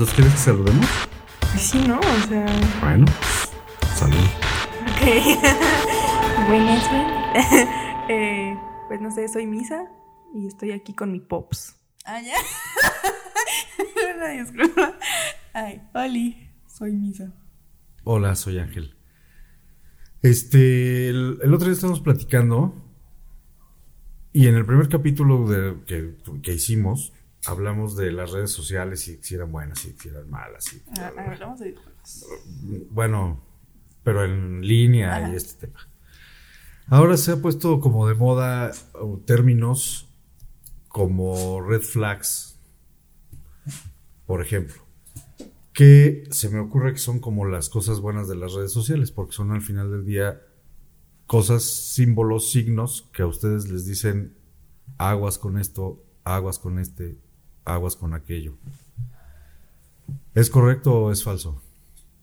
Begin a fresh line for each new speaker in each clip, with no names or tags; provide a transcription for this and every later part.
Entonces, ¿quieres que saludemos?
Pues sí, ¿no? O sea.
Bueno, salud.
Ok. Buenas, buenas. eh, pues no sé, soy Misa y estoy aquí con mi Pops.
Ah, ya.
Una disculpa. Ay, Oli, soy Misa.
Hola, soy Ángel. Este, el, el otro día estábamos platicando y en el primer capítulo de- que, que hicimos hablamos de las redes sociales y si eran buenas y si eran malas.
Ah, hablamos de videojuegos.
bueno, pero en línea
Ajá.
y este tema. Ahora se ha puesto como de moda términos como red flags, por ejemplo, que se me ocurre que son como las cosas buenas de las redes sociales, porque son al final del día cosas, símbolos, signos que a ustedes les dicen aguas con esto, aguas con este, aguas con aquello. ¿Es correcto o es falso?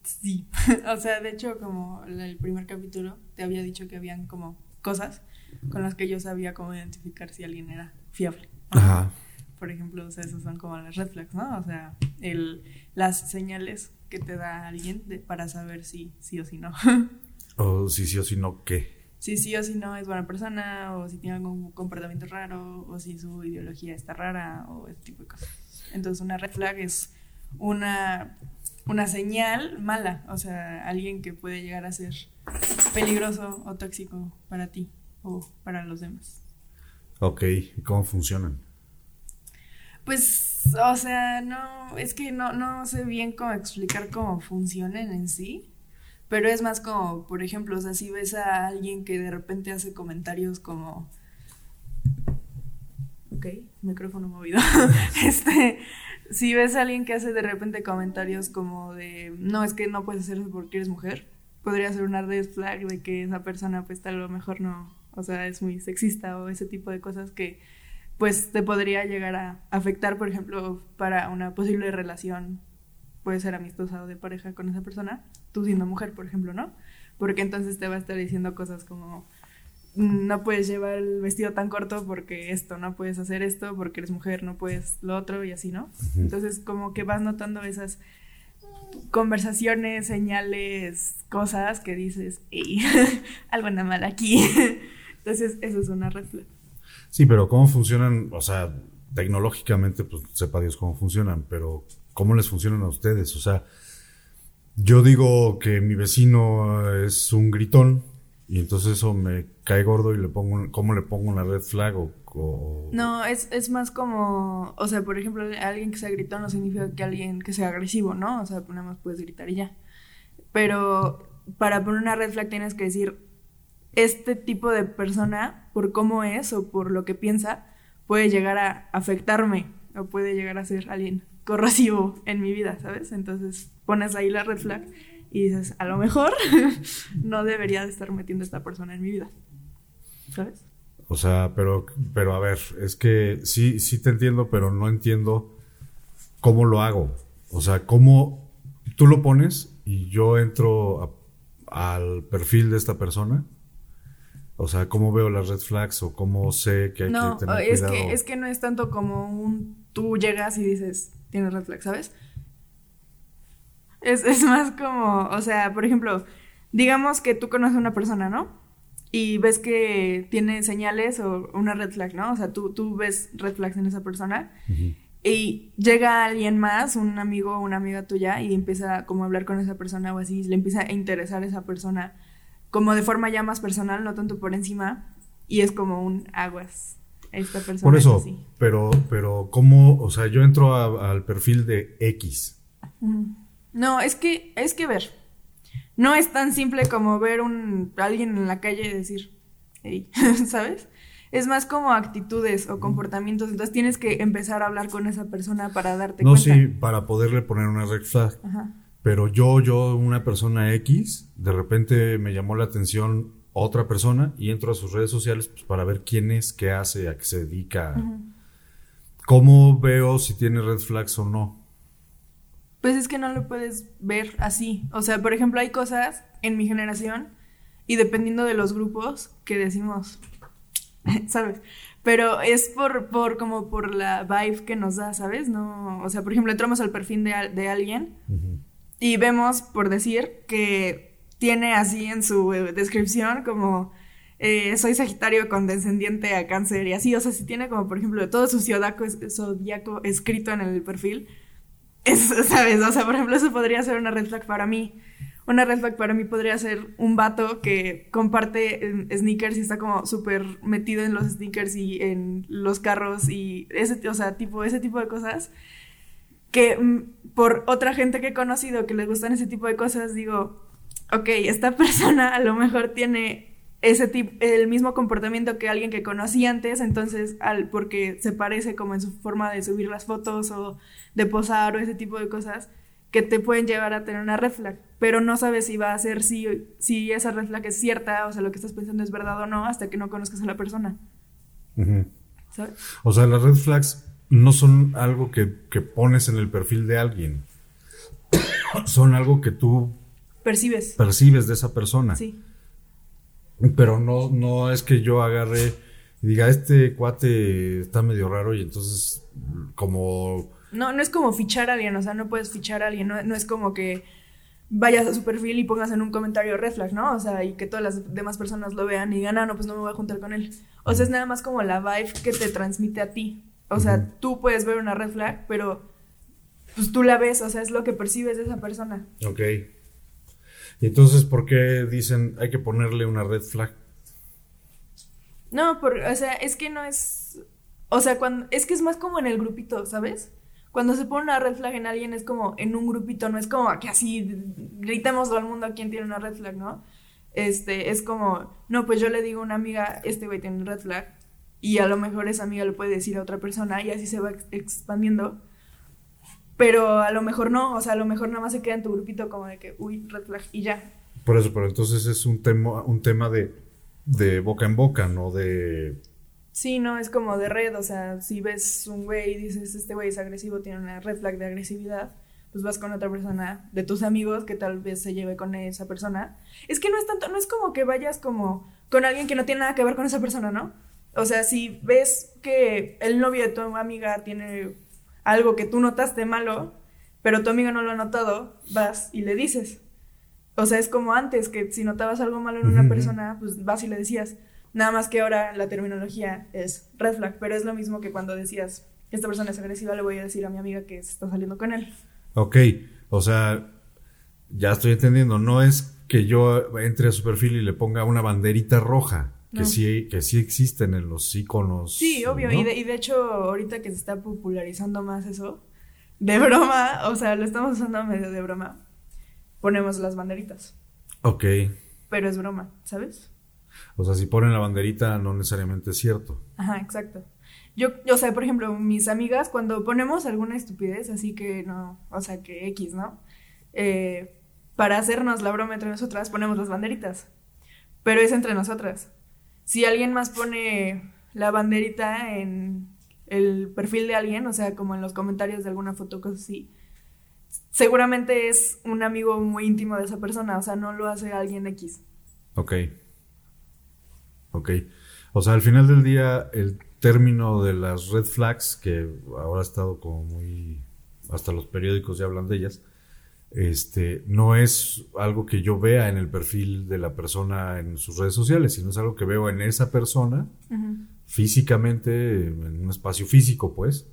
Sí. o sea, de hecho, como el primer capítulo te había dicho que habían como cosas con las que yo sabía cómo identificar si alguien era fiable. ¿no?
Ajá.
Por ejemplo, o sea, esas son como las red flags, ¿no? O sea, el, las señales que te da alguien de- para saber si sí o si no.
O si sí o si no, ¿qué?
Si sí o si no es buena persona, o si tiene algún comportamiento raro, o si su ideología está rara, o ese tipo de cosas. Entonces, una red flag es una, una señal mala, o sea, alguien que puede llegar a ser peligroso o tóxico para ti o para los demás.
Ok, ¿y cómo funcionan?
Pues, o sea, no, es que no, no sé bien cómo explicar cómo funcionan en sí, pero es más como, por ejemplo, o sea, si ves a alguien que de repente hace comentarios como... Ok, micrófono movido. este, si ves a alguien que hace de repente comentarios como de, no, es que no puedes hacer eso porque eres mujer, podría ser una red flag de que esa persona pues a lo mejor no, o sea, es muy sexista o ese tipo de cosas que pues te podría llegar a afectar, por ejemplo, para una posible relación, puede ser amistosa o de pareja con esa persona, tú siendo mujer, por ejemplo, ¿no? Porque entonces te va a estar diciendo cosas como, "Mm, no puedes llevar el vestido tan corto porque esto, no puedes hacer esto porque eres mujer, no puedes lo otro y así, ¿no? Entonces como que vas notando esas conversaciones, señales, cosas que dices, "Ey, algo anda mal aquí. Entonces eso es una red flag.
Sí, pero ¿cómo funcionan? O sea, tecnológicamente, pues sepa Dios cómo funcionan, pero ¿cómo les funcionan a ustedes? O sea, yo digo que mi vecino es un gritón y entonces eso me cae gordo y le pongo, ¿cómo le pongo una red flag o-
No, es, es más como, o sea, por ejemplo, alguien que sea gritón no significa que alguien que sea agresivo, ¿no? O sea, nada más puedes gritar y ya. Pero para poner una red flag tienes que decir, este tipo de persona, por cómo es o por lo que piensa, puede llegar a afectarme o puede llegar a ser alguien corrosivo en mi vida, ¿sabes? Entonces pones ahí la red flag y dices, a lo mejor no debería de estar metiendo a esta persona en mi vida, ¿sabes?
O sea, pero, pero a ver, es que sí, sí te entiendo, pero no entiendo cómo lo hago. O sea, cómo tú lo pones y yo entro a- al perfil de esta persona. O sea, cómo veo las red flags o cómo sé que hay
No,
que tener
es
cuidado.
que, es que no es tanto como un tú llegas y dices, tienes red flag, ¿sabes? Es, es más como, o sea, por ejemplo, digamos que tú conoces a una persona, ¿no? Y ves que tiene señales o una red flag, ¿no? O sea, tú, tú ves red flags en esa persona y llega alguien más, un amigo o una amiga tuya, y empieza como a hablar con esa persona o así, le empieza a interesar a esa persona como de forma ya más personal, no tanto por encima, y es como un aguas. Esta persona
Por
es
eso,
así.
pero, pero cómo, o sea, yo entro a- al perfil de X.
No, es que, es que ver. No es tan simple como ver un alguien en la calle y decir, hey, ¿sabes? Es más como actitudes o comportamientos. Entonces tienes que empezar a hablar con esa persona para darte
No,
cuenta.
sí, para poderle poner una red flag.
Ajá.
Pero yo, yo, una persona X, de repente me llamó la atención otra persona y entro a sus redes sociales pues, para ver quién es, qué hace, a qué se dedica. ¿Cómo veo si tiene red flags o no?
Pues es que no lo puedes ver así. O sea, por ejemplo, hay cosas en mi generación y dependiendo de los grupos que decimos, ¿sabes? Pero es por, por como por la vibe que nos da, ¿sabes? No, o sea, por ejemplo, entramos al perfil de, de alguien y vemos, por decir, que tiene así en su eh, descripción como eh, soy Sagitario con descendiente a cáncer y así, o sea, si tiene como, por ejemplo, todo su zodiaco, es- zodiaco escrito en el perfil, es, ¿sabes? O sea, por ejemplo, eso podría ser una red flag para mí. Una red flag para mí podría ser un vato que comparte eh, sneakers y está como súper metido en los sneakers y en los carros y ese, o sea, tipo, ese tipo de cosas que mm, por otra gente que he conocido que le gustan ese tipo de cosas, digo, ok, esta persona a lo mejor tiene ese tipo, el mismo comportamiento que alguien que conocí antes, entonces, al, porque se parece como en su forma de subir las fotos o de posar o ese tipo de cosas, que te pueden llevar a tener una red flag, pero no sabes si va a ser, si, si esa red flag es cierta, o sea, lo que estás pensando es verdad o no, hasta que no conozcas a la persona. ¿sabes?
O sea, las red flags no son algo que, que pones en el perfil de alguien. son algo que tú
Percibes.
percibes de esa persona.
Sí.
Pero no, no es que yo agarre y diga, este cuate está medio raro y entonces como...
No, no es como fichar a alguien, o sea, no puedes fichar a alguien, no, no es como que vayas a su perfil y pongas en un comentario red flag, ¿no? O sea, y que todas las demás personas lo vean y digan, ah, no, pues no me voy a juntar con él. O sea, es nada más como la vibe que te transmite a ti. O sea, tú puedes ver una red flag, pero pues tú la ves, o sea, es lo que percibes de esa persona.
Ok. Y entonces, ¿por qué dicen hay que ponerle una red flag?
No, por, o sea, es que no es. O sea, cuando, es que es más como en el grupito, ¿sabes? Cuando se pone una red flag en alguien es como en un grupito, no es como que así gritemos al mundo a quién tiene una red flag, ¿no? Este, es como, no, pues yo le digo a una amiga, este güey tiene red flag, y a lo mejor esa amiga le puede decir a otra persona, y así se va ex- expandiendo. Pero a lo mejor no, o sea, a lo mejor nada más se queda en tu grupito como de que, uy, red flag, y ya.
Por eso, pero entonces es un tema, un tema de, de boca en boca, no de...
Sí, no, es como de red, o sea, si ves un güey y dices, este güey es agresivo, tiene una red flag de agresividad, pues vas con otra persona de tus amigos que tal vez se lleve con esa persona. Es que no es tanto, no es como que vayas como con alguien que no tiene nada que ver con esa persona, ¿no? O sea, si ves que el novio de tu amiga tiene algo que tú notaste malo, pero tu amiga no lo ha notado, vas y le dices. O sea, es como antes, que si notabas algo malo en una persona, pues vas y le decías. Nada más que ahora la terminología es red flag, pero es lo mismo que cuando decías, esta persona es agresiva, le voy a decir a mi amiga que se está saliendo con él.
Ok, o sea, ya estoy entendiendo, no es que yo entre a su perfil y le ponga una banderita roja, que, sí, que sí existen en los iconos.
Sí, obvio,
¿no?
y, de, y de hecho ahorita que se está popularizando más eso, de broma, o sea, lo estamos usando medio de broma, ponemos las banderitas,
Ok,
pero es broma, ¿sabes?
o sea, si ponen la banderita no necesariamente es cierto.
Ajá, exacto. Yo, o sea, por ejemplo, mis amigas, cuando ponemos alguna estupidez, así que no, o sea, que X, ¿no? Eh, para hacernos la broma entre nosotras, ponemos las banderitas. Pero es entre nosotras. Si alguien más pone la banderita en el perfil de alguien, o sea, como en los comentarios de alguna foto, cosas así, seguramente es un amigo muy íntimo de esa persona, o sea, no lo hace alguien X.
Ok. Ok. O sea, al final del día, el término de las red flags, que ahora ha estado como muy. hasta los periódicos ya hablan de ellas, este, no es algo que yo vea en el perfil de la persona en sus redes sociales, sino es algo que veo en esa persona, físicamente, en un espacio físico, pues.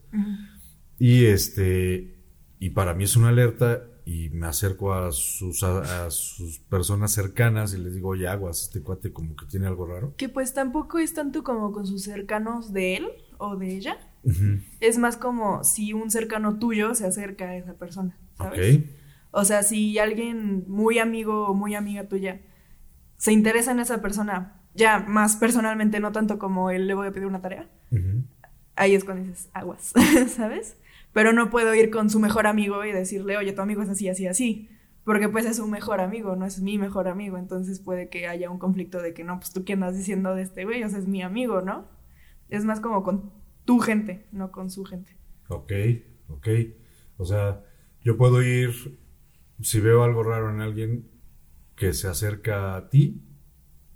Y este. Y para mí es una alerta y me acerco a sus, a, a sus personas cercanas y les digo, oye, aguas, este cuate como que tiene algo raro.
Que pues tampoco es tanto como con sus cercanos de él o de ella. Es más como si un cercano tuyo se acerca a esa persona, ¿sabes?
Ok.
O sea, si alguien muy amigo o muy amiga tuya se interesa en esa persona, ya más personalmente, no tanto como él le voy a pedir una tarea, ahí es cuando dices aguas, ¿sabes? Pero no puedo ir con su mejor amigo y decirle, oye, tu amigo es así, así, así. Porque pues es su mejor amigo, no es mi mejor amigo. Entonces puede que haya un conflicto de que no, pues tú qué andas diciendo de este güey, o sea, es mi amigo, ¿no? Es más como con tu gente, no con su gente.
Ok, ok. O sea, yo puedo ir, si veo algo raro en alguien que se acerca a ti,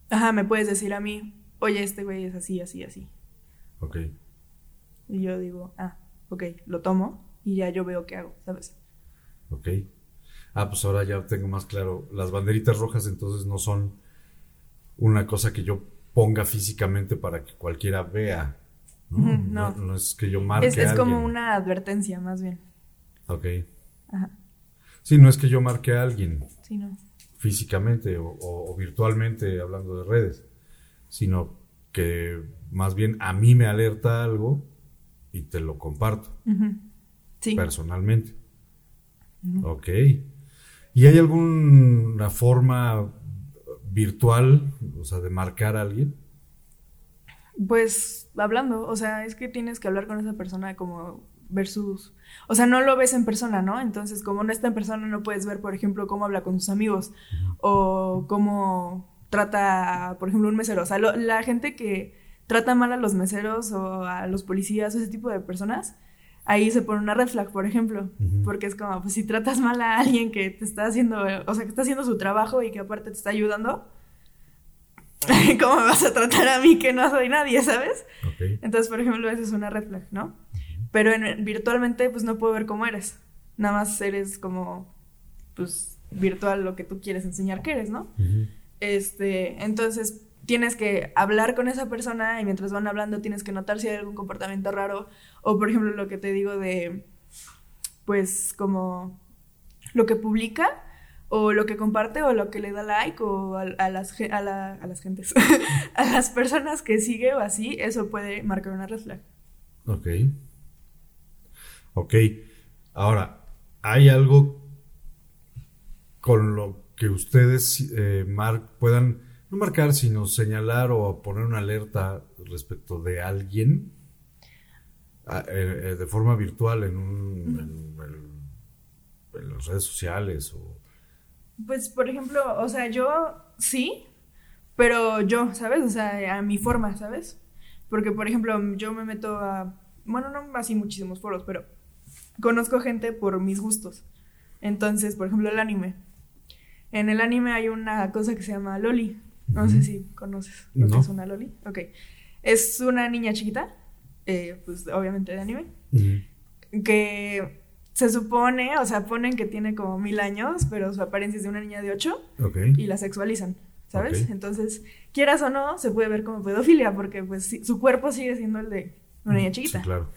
Ajá, me puedes decir a mí, oye, este güey es así, así, así.
Ok.
Y yo digo, ah, ok, lo tomo y ya yo veo qué hago, ¿sabes?
Ok. Ah, pues ahora ya tengo más claro. Las banderitas rojas entonces no son una cosa que yo ponga físicamente para que cualquiera vea. No, no.
no.
no es que yo marque
Es,
a
como una advertencia, más bien.
Ok.
Ajá,
Sí, no es que yo marque a alguien
sí, no.
físicamente o, o- o virtualmente hablando de redes, sino que más bien a mí me alerta algo y te lo comparto.
Sí.
personalmente. Ok. ¿Y hay alguna forma virtual, o sea, de marcar a alguien?
Pues hablando, o sea, es que tienes que hablar con esa persona como versus, o sea, no lo ves en persona, ¿no? Entonces, como no está en persona, no puedes ver, por ejemplo, cómo habla con sus amigos o cómo trata, por ejemplo, un mesero. O sea, lo- la gente que trata mal a los meseros o a los policías o ese tipo de personas, ahí se pone una red flag, por ejemplo, porque es como, pues si tratas mal a alguien que te está haciendo, o sea, que está haciendo su trabajo y que aparte te está ayudando, ¿cómo me vas a tratar a mí que no soy nadie, sabes? Entonces, por ejemplo, esa es una red flag, ¿no? Pero en- virtualmente, pues no puedo ver cómo eres. Nada más eres como, pues, virtual lo que tú quieres enseñar que eres, ¿no? Este, entonces tienes que hablar con esa persona y mientras van hablando tienes que notar si hay algún comportamiento raro o por ejemplo lo que te digo de pues como lo que publica o lo que comparte o lo que le da like o a, a las a, la- a las gentes a las personas que sigue o así eso puede marcar una red flag.
Ok. Ok. Ahora, ¿hay algo con lo que ustedes eh, mar- puedan, no marcar, sino señalar o poner una alerta respecto de alguien ah, eh, eh, de forma virtual en, un, en, en- en las redes sociales? O...
Pues, por ejemplo, o sea, yo sí, pero yo, ¿sabes? O sea, a mi forma, ¿sabes? Porque, por ejemplo, yo me meto a, bueno, no así muchísimos foros, pero conozco gente por mis gustos. Entonces, por ejemplo, el anime. En el anime hay una cosa que se llama Loli. No sé si conoces lo
No.
que es una Loli. Ok. Es una niña chiquita, eh, pues obviamente de anime, que se supone, o sea, ponen que tiene como mil años, pero su apariencia es de una niña de ocho
Ok.
y la sexualizan, ¿sabes? Entonces, quieras o no, se puede ver como pedofilia porque pues su cuerpo sigue siendo el de una niña chiquita.
Sí, claro.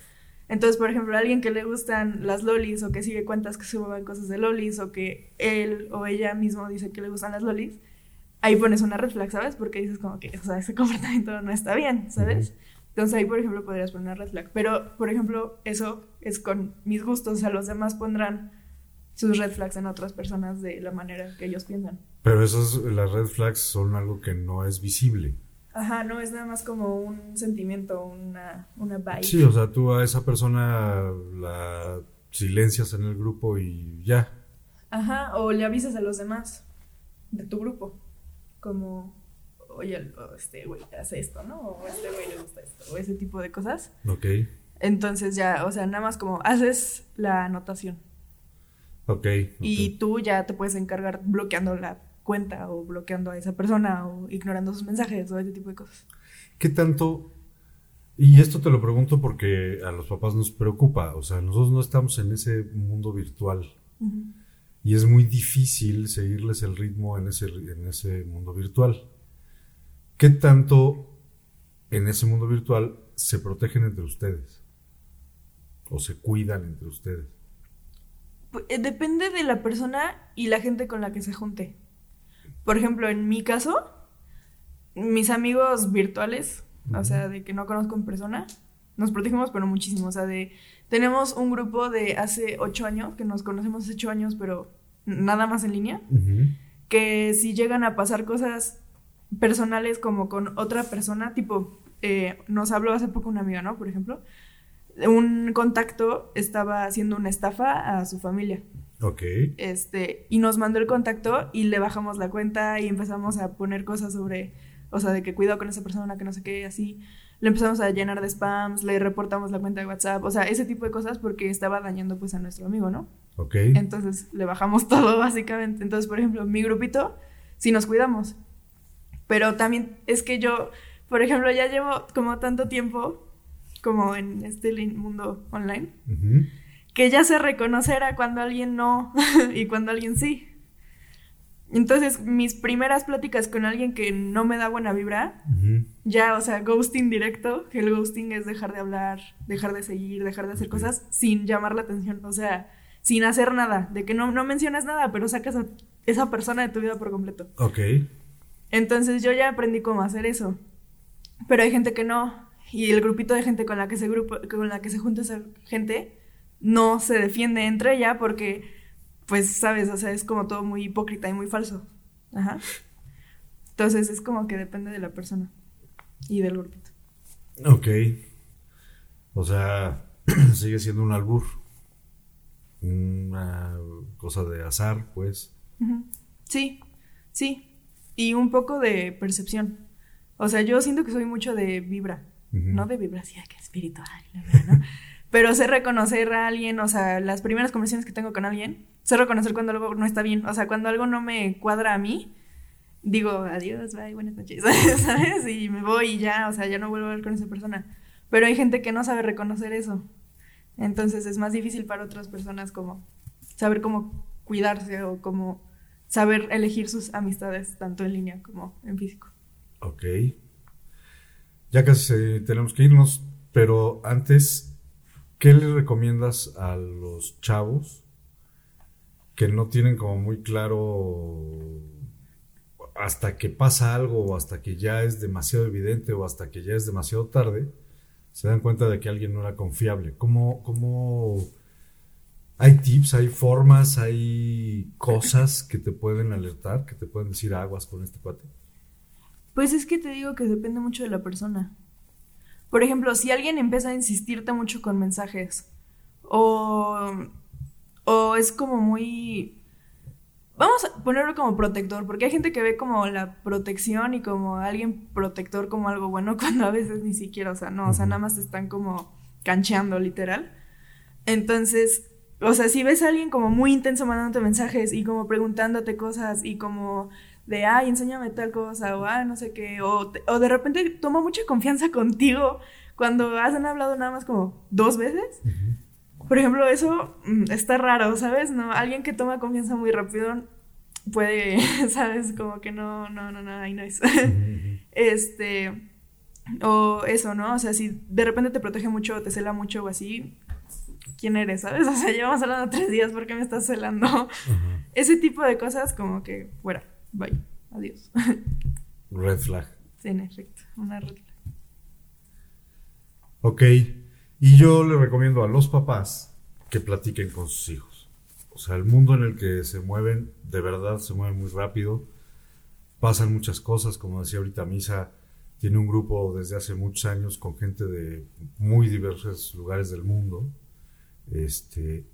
Entonces, por ejemplo, a alguien que le gustan las lolis o que sigue cuentas que suban cosas de lolis o que él o ella mismo dice que le gustan las lolis, ahí pones una red flag, ¿sabes? Porque dices como que, o sea, ese comportamiento no está bien, ¿sabes? Entonces ahí, por ejemplo, podrías poner una red flag. Pero, por ejemplo, eso es con mis gustos, o sea, los demás pondrán sus red flags en otras personas de la manera que ellos piensan.
Pero esas, las red flags son algo que no es visible.
Ajá, no es nada más como un sentimiento, una, una vibe.
Sí, o sea, tú a esa persona la silencias en el grupo y ya.
Ajá, o le avisas a los demás de tu grupo, como, oye, este güey hace esto, ¿no? O este güey le gusta esto, o ese tipo de cosas.
Ok,
Entonces ya, o sea, nada más como haces la anotación
ok.
y
ok.
tú ya te puedes encargar bloqueando la cuenta o bloqueando a esa persona o ignorando sus mensajes o ese tipo de cosas.
¿Qué tanto? Y esto te lo pregunto porque a los papás nos preocupa. O sea, nosotros no estamos en ese mundo virtual. Y es muy difícil seguirles el ritmo en ese, en ese mundo virtual. ¿Qué tanto en ese mundo virtual se protegen entre ustedes? ¿O se cuidan entre ustedes?
Pu- eh, Depende de la persona y la gente con la que se junte. Por ejemplo, en mi caso, mis amigos virtuales, o sea, de que no conozco en persona, nos protegemos, pero muchísimo. O sea, de tenemos un grupo de hace ocho años, que nos conocemos hace ocho años, pero nada más en línea, que si llegan a pasar cosas personales como con otra persona, tipo, eh, nos habló hace poco una amiga, ¿no? Por ejemplo, un contacto estaba haciendo una estafa a su familia.
Ok.
Este, y nos mandó el contacto y le bajamos la cuenta y empezamos a poner cosas sobre, o sea, de que cuidado con esa persona, que no sé qué, así. Le empezamos a llenar de spams, le reportamos la cuenta de WhatsApp, o sea, ese tipo de cosas porque estaba dañando pues a nuestro amigo, ¿no?
Ok.
Entonces le bajamos todo básicamente. Entonces, por ejemplo, mi grupito, sí nos cuidamos. Pero también es que yo, por ejemplo, ya llevo como tanto tiempo como en este mundo online, que ya sé reconocer a cuando alguien no y cuando alguien sí. Entonces, mis primeras pláticas con alguien que no me da buena vibra, ya, o sea, ghosting directo, que el ghosting es dejar de hablar, dejar de seguir, dejar de hacer cosas sin llamar la atención, o sea, sin hacer nada, de que no, no mencionas nada, pero sacas a esa persona de tu vida por completo.
Ok.
Entonces yo ya aprendí cómo hacer eso. Pero hay gente que no, y el grupito de gente con la que se, grupo, con la que se junta esa gente no se defiende entre ella porque pues, sabes, o sea, es como todo muy hipócrita y muy falso. Ajá. Entonces es como que depende de la persona y del grupito.
Ok. O sea, sigue siendo un albur. Una cosa de azar, pues.
Sí, sí. Y un poco de percepción. O sea, yo siento que soy mucho de vibra. No de vibra que espiritual, ¿no? Pero sé reconocer a alguien, o sea, las primeras conversaciones que tengo con alguien, sé reconocer cuando algo no está bien. O sea, cuando algo no me cuadra a mí, digo, adiós, bye, buenas noches, ¿sabes? Y me voy y ya, o sea, ya no vuelvo a hablar con esa persona. Pero hay gente que no sabe reconocer eso. Entonces es más difícil para otras personas como saber cómo cuidarse o cómo saber elegir sus amistades, tanto en línea como en físico.
Ok. Ya casi tenemos que irnos, pero antes, ¿qué le recomiendas a los chavos que no tienen como muy claro hasta que pasa algo o hasta que ya es demasiado evidente o hasta que ya es demasiado tarde, se dan cuenta de que alguien no era confiable. ¿Cómo, cómo hay tips, hay formas, hay cosas que te pueden alertar, que te pueden decir aguas con este cuate?
Pues es que te digo que depende mucho de la persona. Por ejemplo, si alguien empieza a insistirte mucho con mensajes o o es como muy... Vamos a ponerlo como protector, porque hay gente que ve como la protección y como alguien protector como algo bueno, cuando a veces ni siquiera, o sea, no, o sea, nada más están como cancheando, literal. Entonces, o sea, si ves a alguien como muy intenso mandándote mensajes y como preguntándote cosas y como de, ay, enséñame tal cosa, o ah, no sé qué, o, o de repente toma mucha confianza contigo cuando has hablado nada más como dos veces, por ejemplo, eso mm, está raro, ¿sabes? No, alguien que toma confianza muy rápido puede, ¿sabes? Como que no, no, no, no, ahí no es. este, o eso, ¿no? O sea, si de repente te protege mucho, te cela mucho o así, ¿quién eres, sabes? O sea, llevamos hablando tres días, ¿por qué me estás celando? Ese tipo de cosas, como que fuera, bye, adiós.
Red flag.
Sí, en efecto, una red flag.
Ok. Y yo le recomiendo a los papás que platiquen con sus hijos. O sea, el mundo en el que se mueven, de verdad, se mueve muy rápido. Pasan muchas cosas, como decía ahorita Misa, tiene un grupo desde hace muchos años con gente de muy diversos lugares del mundo. Este,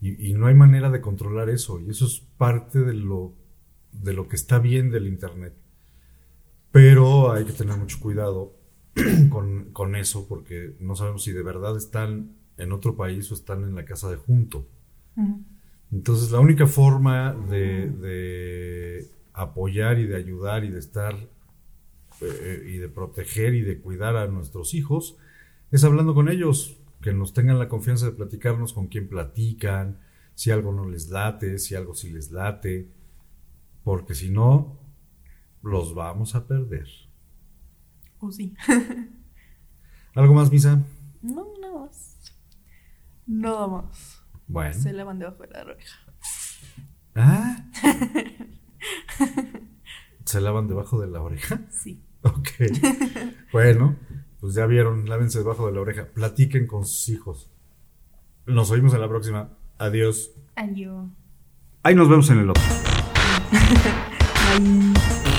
y, no hay manera de controlar eso. Y eso es parte de lo, de lo que está bien del Internet. Pero hay que tener mucho cuidado con, eso porque no sabemos si de verdad están en otro país o están en la casa de junto. Entonces la única forma de, apoyar y de ayudar y de estar eh, y de proteger y de cuidar a nuestros hijos es hablando con ellos, que nos tengan la confianza de platicarnos con quién platican, si algo no les late, si algo sí les late, porque si no, los vamos a perder.
¿O sí?
¿Algo más, Misa?
No, nada más. Nada más.
Bueno.
Se lavan debajo de la oreja.
¿Ah? ¿Se lavan debajo de la oreja?
Sí.
Ok. bueno, pues ya vieron, lávense debajo de la oreja. Platiquen con sus hijos. Nos oímos en la próxima. Adiós.
Adiós.
Ahí nos vemos en el otro.
Bye.